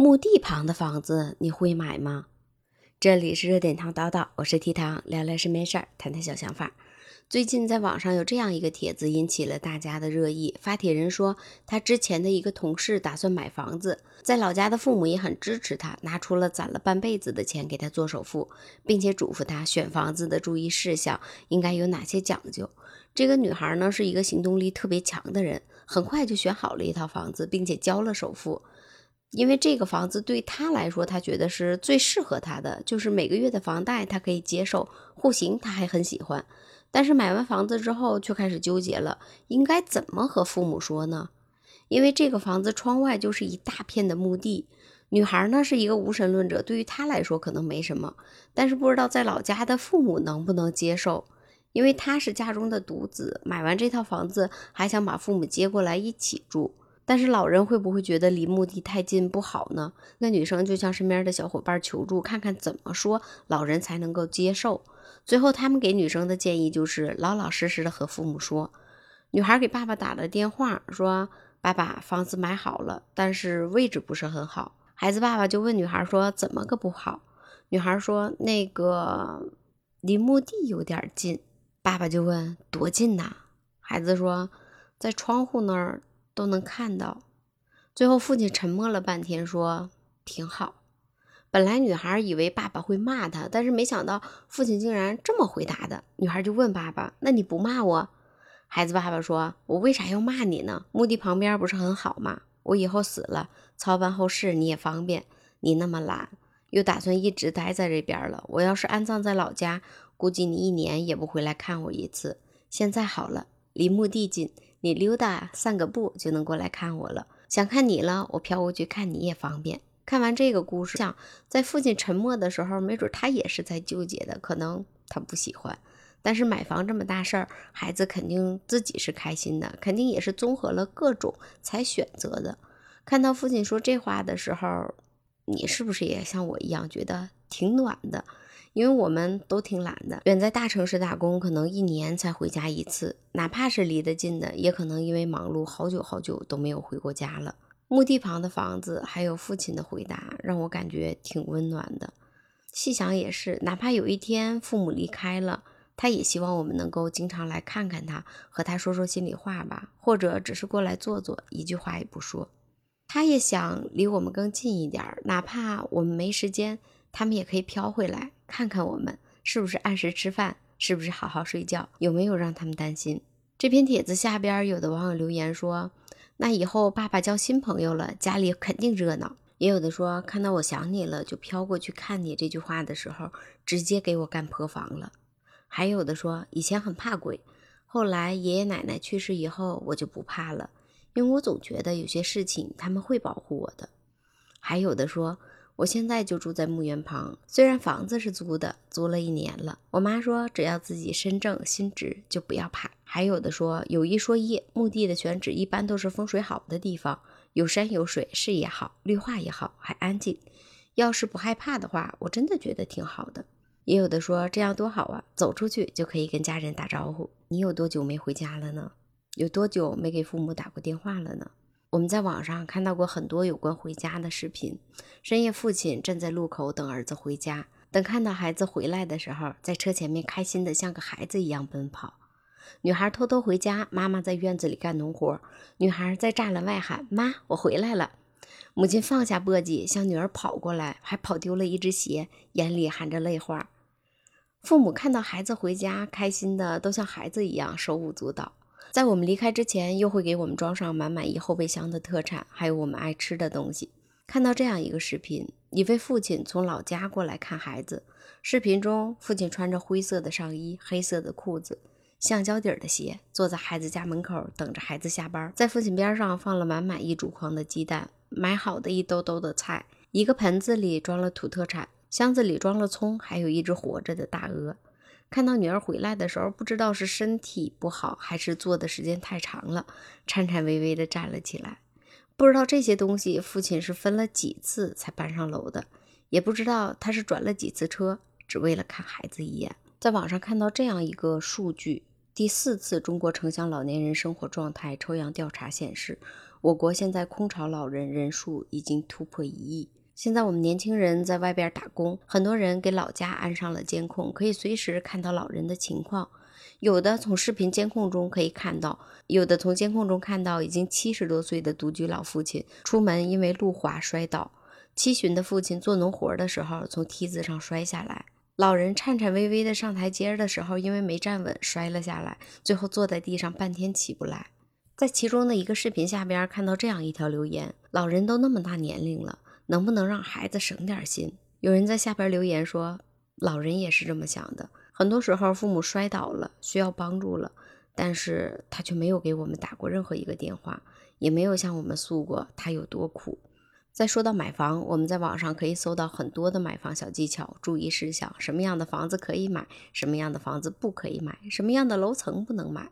墓地旁的房子你会买吗？这里是热点糖叨叨，我是提糖，聊聊身边事儿，谈谈小想法。最近在网上有这样一个帖子引起了大家的热议。发帖人说，他之前的一个同事打算买房子，在老家的父母也很支持他，拿出了攒了半辈子的钱给他做首付，并且嘱咐他选房子的注意事项应该有哪些讲究。这个女孩呢是一个行动力特别强的人，很快就选好了一套房子，并且交了首付。因为这个房子对他来说，他觉得是最适合他的，就是每个月的房贷他可以接受，户型他还很喜欢。但是买完房子之后，却开始纠结了，应该怎么和父母说呢？因为这个房子窗外就是一大片的墓地。女孩呢是一个无神论者，对于她来说可能没什么，但是不知道在老家的父母能不能接受。因为她是家中的独子，买完这套房子还想把父母接过来一起住，但是老人会不会觉得离墓地太近不好呢？那女生就向身边的小伙伴求助，看看怎么说老人才能够接受。最后，他们给女生的建议就是老老实实的和父母说。女孩给爸爸打了电话，说：“爸爸，房子买好了，但是位置不是很好。”孩子爸爸就问女孩说：“怎么个不好？”女孩说：“那个离墓地有点近。”爸爸就问：“多近呐？”孩子说：“在窗户那儿都能看到。”最后，父亲沉默了半天，说：“挺好。”本来女孩以为爸爸会骂她，但是没想到父亲竟然这么回答的。女孩就问爸爸：“那你不骂我？”孩子爸爸说：“我为啥要骂你呢？墓地旁边不是很好吗？我以后死了，操办后事你也方便。你那么懒，又打算一直待在这边了。我要是安葬在老家，估计你一年也不回来看我一次。现在好了，离墓地近，你溜达散个步就能过来看我了。想看你了，我飘过去看你也方便。”看完这个故事，想在父亲沉默的时候，没准他也是在纠结的，可能他不喜欢。但是买房这么大事儿，孩子肯定自己是开心的，肯定也是综合了各种才选择的。看到父亲说这话的时候，你是不是也像我一样觉得挺暖的？因为我们都挺懒的，远在大城市打工，可能一年才回家一次，哪怕是离得近的，也可能因为忙碌，好久好久都没有回过家了。墓地旁的房子，还有父亲的回答，让我感觉挺温暖的。细想也是，哪怕有一天父母离开了，他也希望我们能够经常来看看他，和他说说心里话吧，或者只是过来坐坐，一句话也不说。他也想离我们更近一点，哪怕我们没时间，他们也可以飘回来看看我们是不是按时吃饭，是不是好好睡觉，有没有让他们担心。这篇帖子下边有的网友留言说。那以后爸爸交新朋友了，家里肯定热闹。也有的说，看到我想你了，就飘过去看你。这句话的时候，直接给我干破防了。还有的说，以前很怕鬼，后来爷爷奶奶去世以后，我就不怕了，因为我总觉得有些事情他们会保护我的。还有的说。我现在就住在墓园旁，虽然房子是租的，租了一年了。我妈说，只要自己身正心直，就不要怕。还有的说，有一说一，墓地的选址一般都是风水好的地方，有山有水，视野好，绿化也好，还安静。要是不害怕的话，我真的觉得挺好的。也有的说，这样多好啊，走出去就可以跟家人打招呼。你有多久没回家了呢？有多久没给父母打过电话了呢？我们在网上看到过很多有关回家的视频。深夜，父亲站在路口等儿子回家，等看到孩子回来的时候，在车前面开心的像个孩子一样奔跑。女孩偷偷回家，妈妈在院子里干农活。女孩在栅栏外喊：“妈，我回来了。”母亲放下簸箕，向女儿跑过来，还跑丢了一只鞋，眼里含着泪花。父母看到孩子回家，开心的都像孩子一样手舞足蹈。在我们离开之前，又会给我们装上满满一后备箱的特产，还有我们爱吃的东西。看到这样一个视频，一位父亲从老家过来看孩子。视频中，父亲穿着灰色的上衣、黑色的裤子、橡胶底儿的鞋，坐在孩子家门口等着孩子下班。在父亲边上放了满满一竹筐的鸡蛋，买好的一兜兜的菜，一个盆子里装了土特产，箱子里装了葱，还有一只活着的大鹅。看到女儿回来的时候，不知道是身体不好，还是坐的时间太长了，颤颤巍巍地站了起来。不知道这些东西父亲是分了几次才搬上楼的，也不知道他是转了几次车，只为了看孩子一眼。在网上看到这样一个数据：第四次中国城乡老年人生活状态抽样调查显示，我国现在空巢老人人数已经突破一亿。现在我们年轻人在外边打工，很多人给老家安上了监控，可以随时看到老人的情况。有的从视频监控中可以看到，有的从监控中看到已经七十多岁的独居老父亲出门因为路滑摔倒，七旬的父亲做农活的时候从梯子上摔下来，老人颤颤巍巍的上台阶的时候因为没站稳摔了下来，最后坐在地上半天起不来。在其中的一个视频下边看到这样一条留言：老人都那么大年龄了。能不能让孩子省点心？有人在下边留言说，老人也是这么想的。很多时候，父母摔倒了，需要帮助了，但是他却没有给我们打过任何一个电话，也没有向我们诉过他有多苦。再说到买房，我们在网上可以搜到很多的买房小技巧、注意事项，什么样的房子可以买，什么样的房子不可以买，什么样的楼层不能买。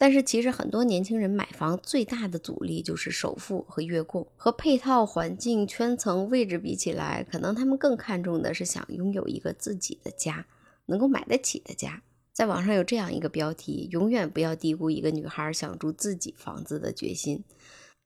但是其实很多年轻人买房最大的阻力就是首付和月供，和配套环境、圈层、位置比起来，可能他们更看重的是想拥有一个自己的家，能够买得起的家。在网上有这样一个标题：永远不要低估一个女孩想住自己房子的决心。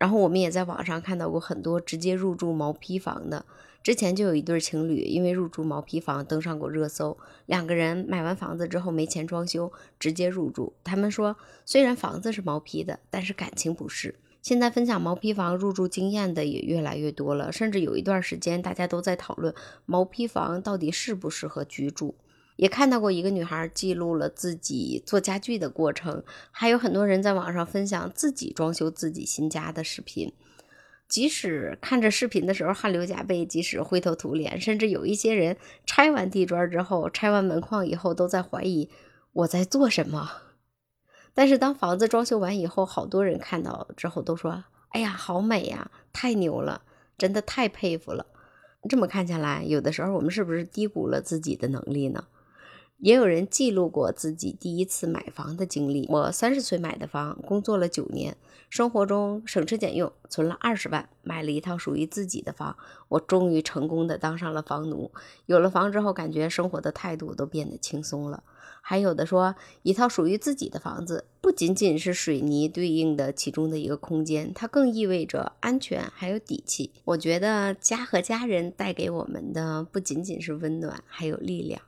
然后我们也在网上看到过很多直接入住毛坯房的。之前就有一对情侣因为入住毛坯房登上过热搜，两个人买完房子之后没钱装修，直接入住。他们说，虽然房子是毛坯的，但是感情不是。现在分享毛坯房入住经验的也越来越多了，甚至有一段时间大家都在讨论毛坯房到底适不适合居住。也看到过一个女孩记录了自己做家具的过程，还有很多人在网上分享自己装修自己新家的视频。即使看着视频的时候汗流浃背，即使灰头土脸，甚至有一些人拆完地砖之后、拆完门框以后，都在怀疑我在做什么。但是当房子装修完以后，好多人看到之后都说：“哎呀，好美呀，太牛了，真的太佩服了。”这么看下来，有的时候我们是不是低估了自己的能力呢？也有人记录过自己第一次买房的经历。我三十岁买的房，工作了九年，生活中省吃俭用，存了二十万，买了一套属于自己的房。我终于成功的当上了房奴。有了房之后，感觉生活的态度都变得轻松了。还有的说，一套属于自己的房子，不仅仅是水泥对应的其中的一个空间，它更意味着安全还有底气。我觉得家和家人带给我们的不仅仅是温暖，还有力量。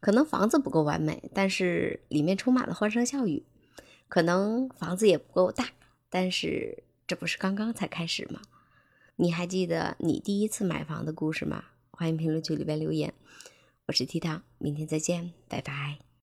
可能房子不够完美，但是里面充满了欢声笑语。可能房子也不够大，但是这不是刚刚才开始吗？你还记得你第一次买房的故事吗？欢迎评论区里边留言。我是 T 糖，明天再见，拜拜。